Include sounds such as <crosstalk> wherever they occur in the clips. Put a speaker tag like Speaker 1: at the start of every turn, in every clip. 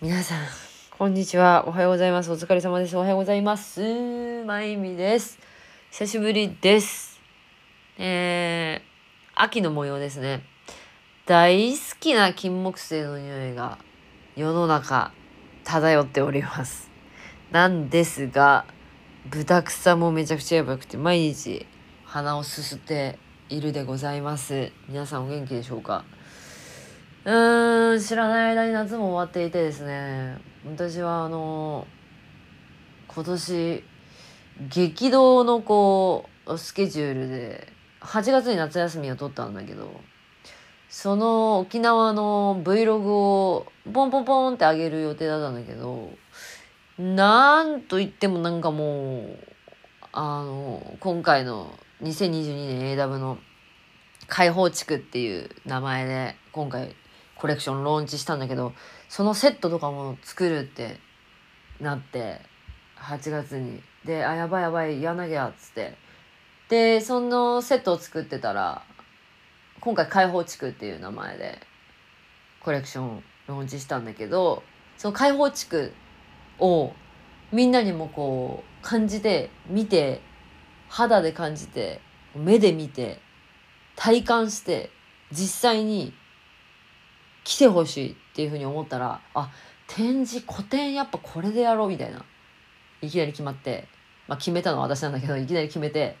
Speaker 1: 皆さん、こんにちは。おはようございます。お疲れ様です。おはようございます。まゆみです。久しぶりです。えー、秋の模様ですね。大好きな金木犀の匂いが世の中漂っております。なんですが、豚草もめちゃくちゃやばくて、毎日鼻をすすっているでございます。皆さんお元気でしょうか？うーん、知らない間に夏も終わっていてですね、私はあの、今年、激動のこう、スケジュールで、8月に夏休みを取ったんだけど、その沖縄の Vlog をポンポンポンって上げる予定だったんだけど、なんと言ってもなんかもう、あの、今回の2022年 AW の開放地区っていう名前で今回コレクションローンチしたんだけどそのセットとかも作るってなって8月に。であやばいやばいやんなきゃっつって。でそのセットを作ってたら今回開放地区っていう名前でコレクションローンチしたんだけどその開放地区をみんなにもこう感じて見て肌で感じて目で見て体感して実際に来てほしいっていうふうに思ったらあ展示個展やっぱこれでやろうみたいないきなり決まって、まあ、決めたのは私なんだけどいきなり決めて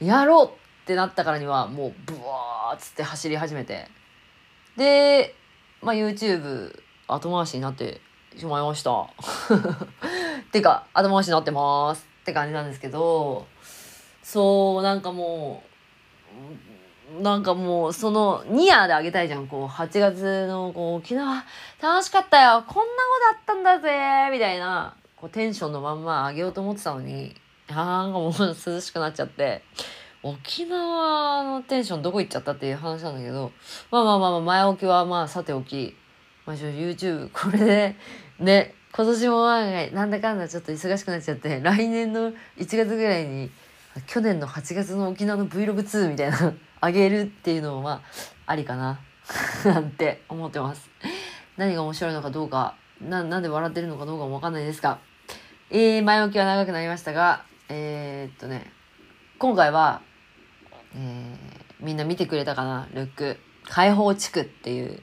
Speaker 1: やろうってなったからにはもうブワーっつって走り始めてで、まあ、YouTube 後回しになってしまいました。<laughs> てか後回しになってますって感じなんですけどそうなんかもうなんかもうそのニヤであげたいじゃん。こう8月のこう沖縄楽しかったよ。こんなことあったんだぜ。みたいな。こうテンションのまんまあげようと思ってたのに。なんかもう涼しくなっちゃって。沖縄のテンションどこ行っちゃったっていう話なんだけど。まあまあまあ前置きはまあさておき、まあ、YouTube これでね今年もまあなんだかんだちょっと忙しくなっちゃって。来年の1月ぐらいに去年の8月の沖縄の Vlog2 みたいな。あげるっていうのもまありかな <laughs> なんて思ってます。何が面白いのかどうかななんで笑ってるのかどうかもわかんないですが、えー、前置きは長くなりましたがえー、っとね今回は、えー、みんな見てくれたかな？ルック開放地区っていう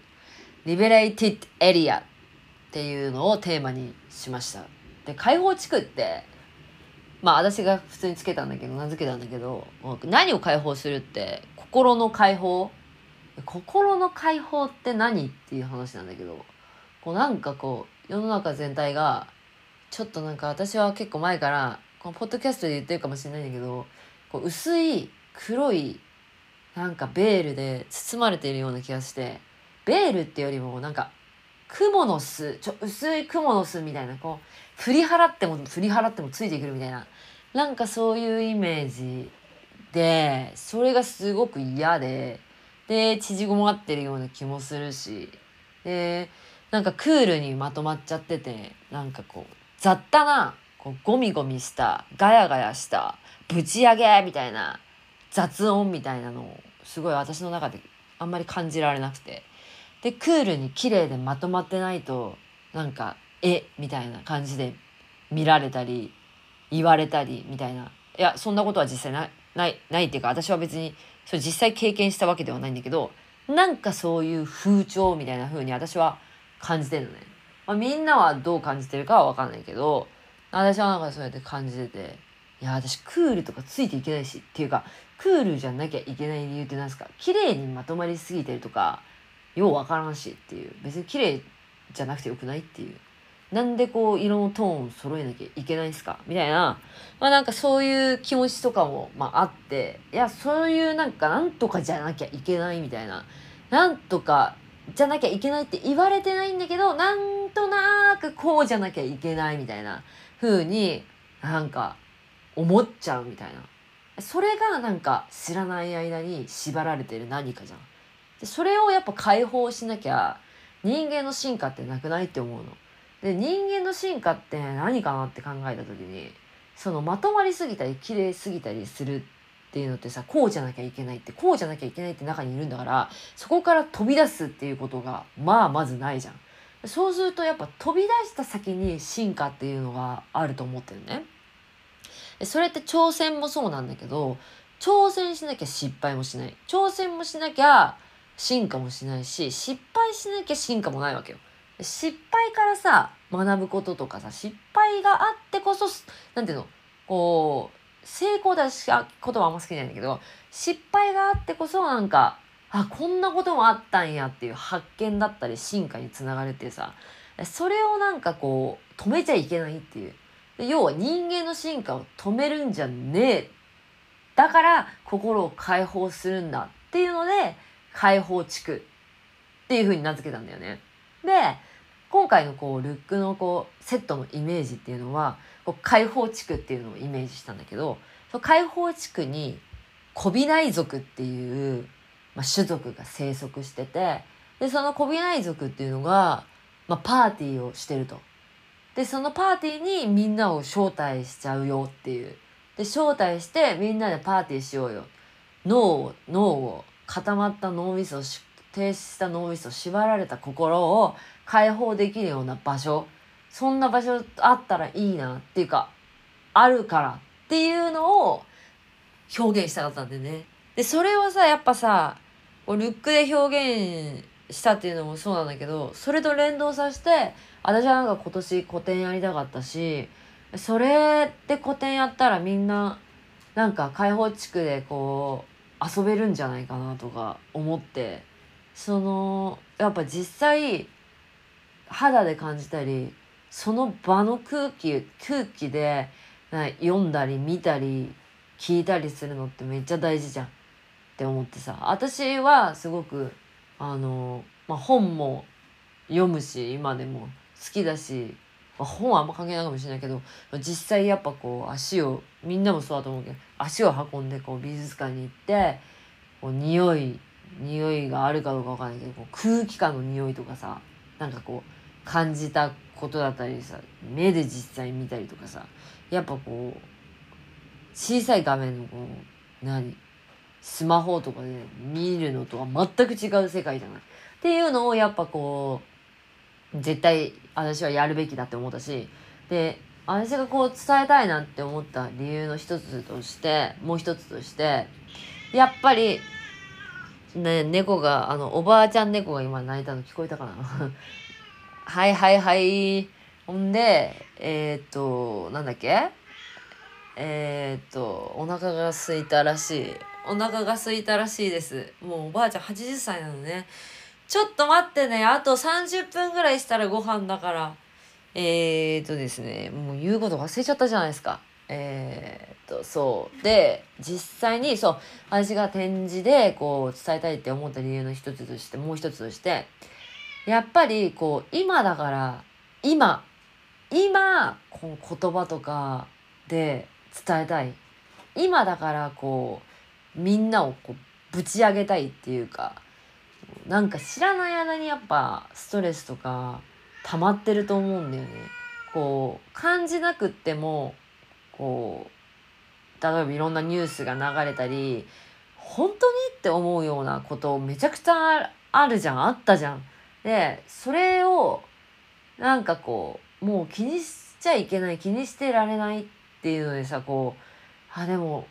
Speaker 1: リベレイティッドエリアっていうのをテーマにしました。で開放地区ってまあ私が普通につけたんだけど名付けたんだけど何を解放するって心の解放？心の解放って何っていう話なんだけどこうなんかこう世の中全体がちょっとなんか私は結構前からこのポッドキャストで言ってるかもしれないんだけどこう薄い黒いなんかベールで包まれているような気がしてベールってよりもなんか蜘蛛の巣ちょ薄い蜘蛛の巣みたいなこう振り払っても振り払ってもついてくるみたいななんかそういうイメージでそれがすごく嫌でで縮こまってるような気もするしでなんかクールにまとまっちゃっててなんかこう雑多なこうゴミゴミしたガヤガヤしたぶち上げみたいな雑音みたいなのをすごい私の中であんまり感じられなくて。でクールに綺麗でまとまってないとなんかえみたいな感じで見られたり言われたりみたいな。いやそんなことは実際ない。ないないっていうか私は別にそれ実際経験したわけではないんだけどなんかそういう風潮みたいな風に私は感じてるのね、まあ、みんなはどう感じてるかは分かんないけど私はなんかそうやって感じてていや私クールとかついていけないしっていうかクールじゃなきゃいけない理由って何ですか？綺麗にまとまりすぎてるとかようわからんしっていう。別に綺麗じゃなくてよくないっていう。なんでこう色のトーン揃えなきゃいけないんすか？みたいな。まあなんかそういう気持ちとかも、まあ、あって。いやそういうなんかなんとかじゃなきゃいけないみたいな。なんとかじゃなきゃいけないって言われてないんだけどなんとなくこうじゃなきゃいけないみたいな風になんか思っちゃうみたいな。それがなんか知らない間に縛られてる何かじゃん。でそれをやっぱ解放しなきゃ人間の進化ってなくないって思うの。で人間の進化って何かなって考えた時にそのまとまりすぎたり綺麗すぎたりするっていうのってさこうじゃなきゃいけないってこうじゃなきゃいけないって中にいるんだからそこから飛び出すっていうことがまあまずないじゃん。そうするとやっぱ飛び出した先に進化っていうのがあると思ってるね。それって挑戦もそうなんだけど、挑戦しなきゃ失敗もしない。挑戦もしなきゃ進化もしないし、失敗しなきゃ進化もないわけよ。失敗からさ、学ぶこととかさ、失敗があってこそ、なんていうのこう、成功だし、ことはあんま好きじゃないんだけど、失敗があってこそなんか、あ、こんなこともあったんやっていう発見だったり進化につながるっていうさ、それをなんかこう、止めちゃいけないっていう。要は人間の進化を止めるんじゃねえ。だから心を解放するんだっていうので、解放地区っていう風に名付けたんだよね。で、今回のこう、ルックのこう、セットのイメージっていうのは、こう解放地区っていうのをイメージしたんだけど、その解放地区に、コビナイ族っていう、まあ、種族が生息してて、で、そのコビナイ族っていうのが、まあ、パーティーをしてると。で、そのパーティーにみんなを招待しちゃうよっていう。で、招待してみんなでパーティーしようよ。脳を、脳を、固まった脳みそをし、停止した脳みそ、縛られた心を解放できるような場所。そんな場所あったらいいなっていうか、あるからっていうのを表現したかったんでね。で、それをさ、やっぱさ、ルックで表現したっていうのもそうなんだけど、それと連動させて、私はなんか今年個展やりたかったし、それで個展やったらみんな、なんか開放地区でこう、遊べるんじゃないかなとか思って、その、やっぱ実際、肌で感じたり、その場の空気、空気で読んだり見たり聞いたりするのってめっちゃ大事じゃん。って思ってさ、私はすごく、あの、まあ、本も読むし、今でも。好きだし、まあ、本はあんま関係ないかもしれないけど、実際やっぱこう足を、みんなもそうだと思うけど、足を運んでこう美術館に行って、こう匂い、匂いがあるかどうかわかんないけど、こう空気感の匂いとかさ、なんかこう感じたことだったりさ、目で実際見たりとかさ、やっぱこう、小さい画面のこう、何？スマホとかで見るのとは全く違う世界じゃない。っていうのをやっぱこう、絶対私はやるべきだって思ったし、で、私がこう伝えたいなって思った理由の一つとして、もう一つとして、やっぱり、ね、猫が、あの、おばあちゃん猫が今泣いたの聞こえたかな？<laughs> はいはいはい。ほんで、えー、っと、なんだっけ？えー、っと、お腹が空いたらしい。お腹が空いたらしいです。もうおばあちゃん80歳なのね。ちょっと待ってね。あと30分ぐらいしたらご飯だから。えー、っとですね。もう言うこと忘れちゃったじゃないですか。えー、っと、そう。で、実際に、そう、私が展示でこう伝えたいって思った理由の一つとして、もう一つとして、やっぱりこう、今だから、今、今、こう言葉とかで伝えたい。今だからこう、みんなをこう、ぶち上げたいっていうか、なんか知らない間にやっぱストレスとか溜まってると思うんだよね。こう、感じなくっても、こう、例えばいろんなニュースが流れたり、本当にって思うようなことめちゃくちゃあるじゃん、あったじゃん。で、それを、なんかこう、もう気にしちゃいけない、気にしてられないっていうのでさ、こう、あ、でも、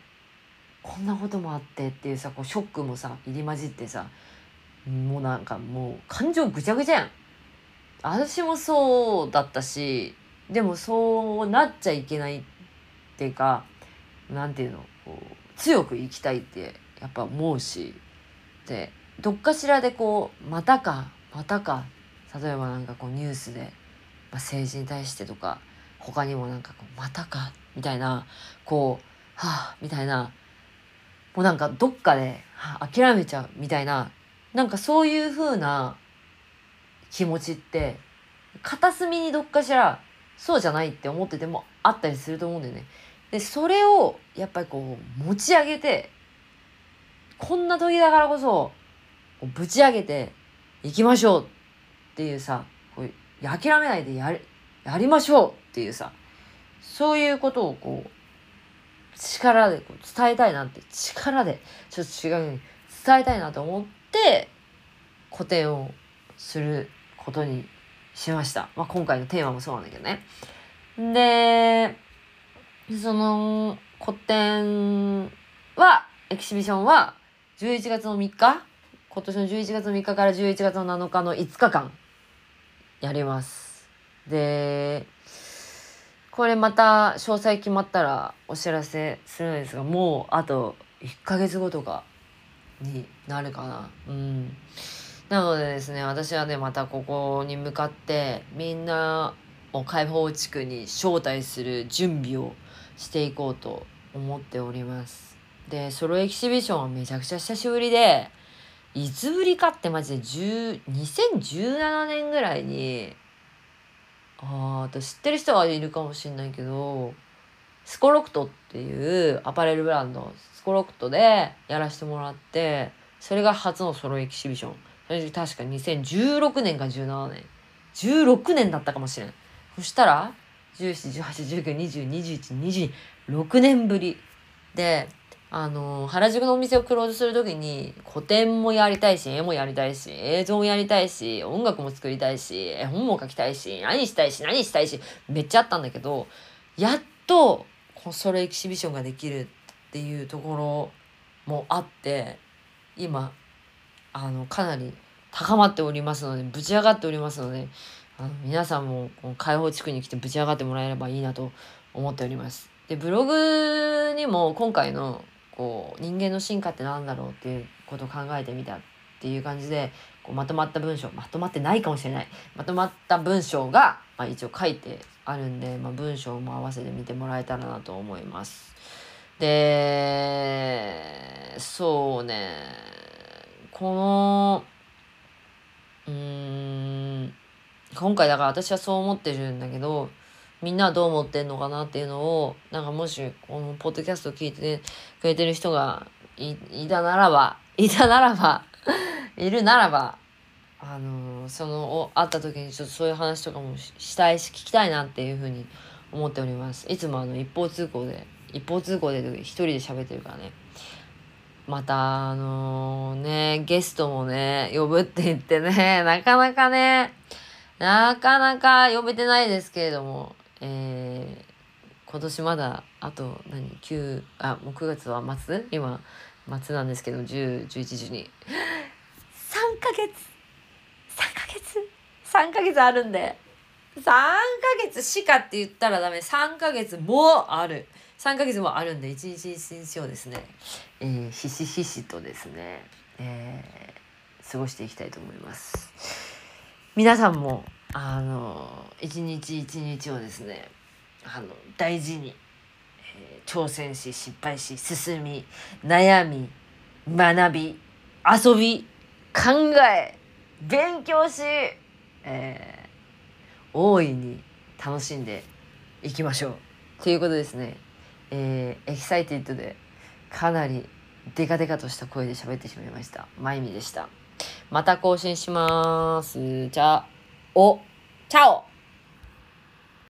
Speaker 1: こんなこともあってっていうさ、こう、ショックもさ、入り混じってさ、もうなんかもう感情ぐちゃぐちゃやん。私もそうだったし、でもそうなっちゃいけないっっていうか、なんていうの、こう、強く生きたいってやっぱ思うし、で、どっかしらでこう、またか、またか、例えばなんかこうニュースで、まあ、政治に対してとか、他にもなんかこう、またか、みたいな、こう、はあ、みたいな、もうなんかどっかで、はあ、諦めちゃう、みたいな、なんかそういう風な気持ちって、片隅にどっかしら、そうじゃないって思っててもあったりすると思うんだよね。で、それを、やっぱりこう、持ち上げて、こんな時だからこそ、ぶち上げて、行きましょうっていうさ、こう諦めないでやり、やりましょうっていうさ、そういうことをこう、力でこう伝えたいなって、力で、ちょっと違うように伝えたいなと思って、個展をすることにしました。まあ、今回のテーマもそうなんだけどね。で、その、個展は、エキシビションは、11月の3日今年の11月の3日から11月の7日の5日間、やります。で、これまた詳細決まったらお知らせするんですが、もうあと1ヶ月後とかになるかな。うん。なのでですね、私はね、またここに向かって、みんなを解放地区に招待する準備をしていこうと思っております。で、ソロエキシビションはめちゃくちゃ久しぶりで、いつぶりかってマジで10 2017年ぐらいに、ああと知ってる人はいるかもしれないけど、スコロクトっていうアパレルブランド、スコロクトでやらせてもらって、それが初のソロエキシビション。それ確か2016年か17年。16年だったかもしれん。そしたら、17、18、19、20、21、22、6年ぶり。で、あの原宿のお店をクローズするときに、個展もやりたいし、絵もやりたいし、映像もやりたいし、音楽も作りたいし、絵本も書きたいし、何したいし、何したいし、めっちゃあったんだけど、やっと、こうソロエキシビションができるっていうところもあって、今、あの、かなり高まっておりますので、ぶち上がっておりますので、あの皆さんもこの開放地区に来てぶち上がってもらえればいいなと思っております。で、ブログにも今回のこう人間の進化って何だろうっていうことを考えてみたっていう感じでこうまとまった文章まとまってないかもしれないまとまった文章が、まあ、一応書いてあるんで、まあ、文章も合わせて見てもらえたらなと思います。でそうねこのうーん今回だから私はそう思ってるんだけどみんなはどう思ってんのかなっていうのをなんかもしこのポッドキャスト聞いてくれてる人がいいたならば <laughs> いたならばいるならばあのその会った時にちょっとそういう話とかもしたいし聞きたいなっていうふうに思っております。いつもあの一方通行で一方通行で一人で喋ってるからね。またあのねゲストもね呼ぶって言ってねなかなかねなかなか呼べてないですけれども、えー今年まだあと何9あもう9月は末？今末なんですけど1011時に。3ヶ月。3ヶ月？3ヶ月あるんで。3ヶ月しかって言ったらダメ。3ヶ月もある。3ヶ月もあるんで一日一日をですね、えーひしひしとですね、えー過ごしていきたいと思います。皆さんもあの一日一日をですねあの大事に、えー挑戦し失敗し進み悩み学び遊び考え勉強し、えー大いに楽しんでいきましょう。ということですね。えー excited でかなりデカデカとした声で喋ってしまいました。まゆみでした。また更新します。じゃあおチャオ。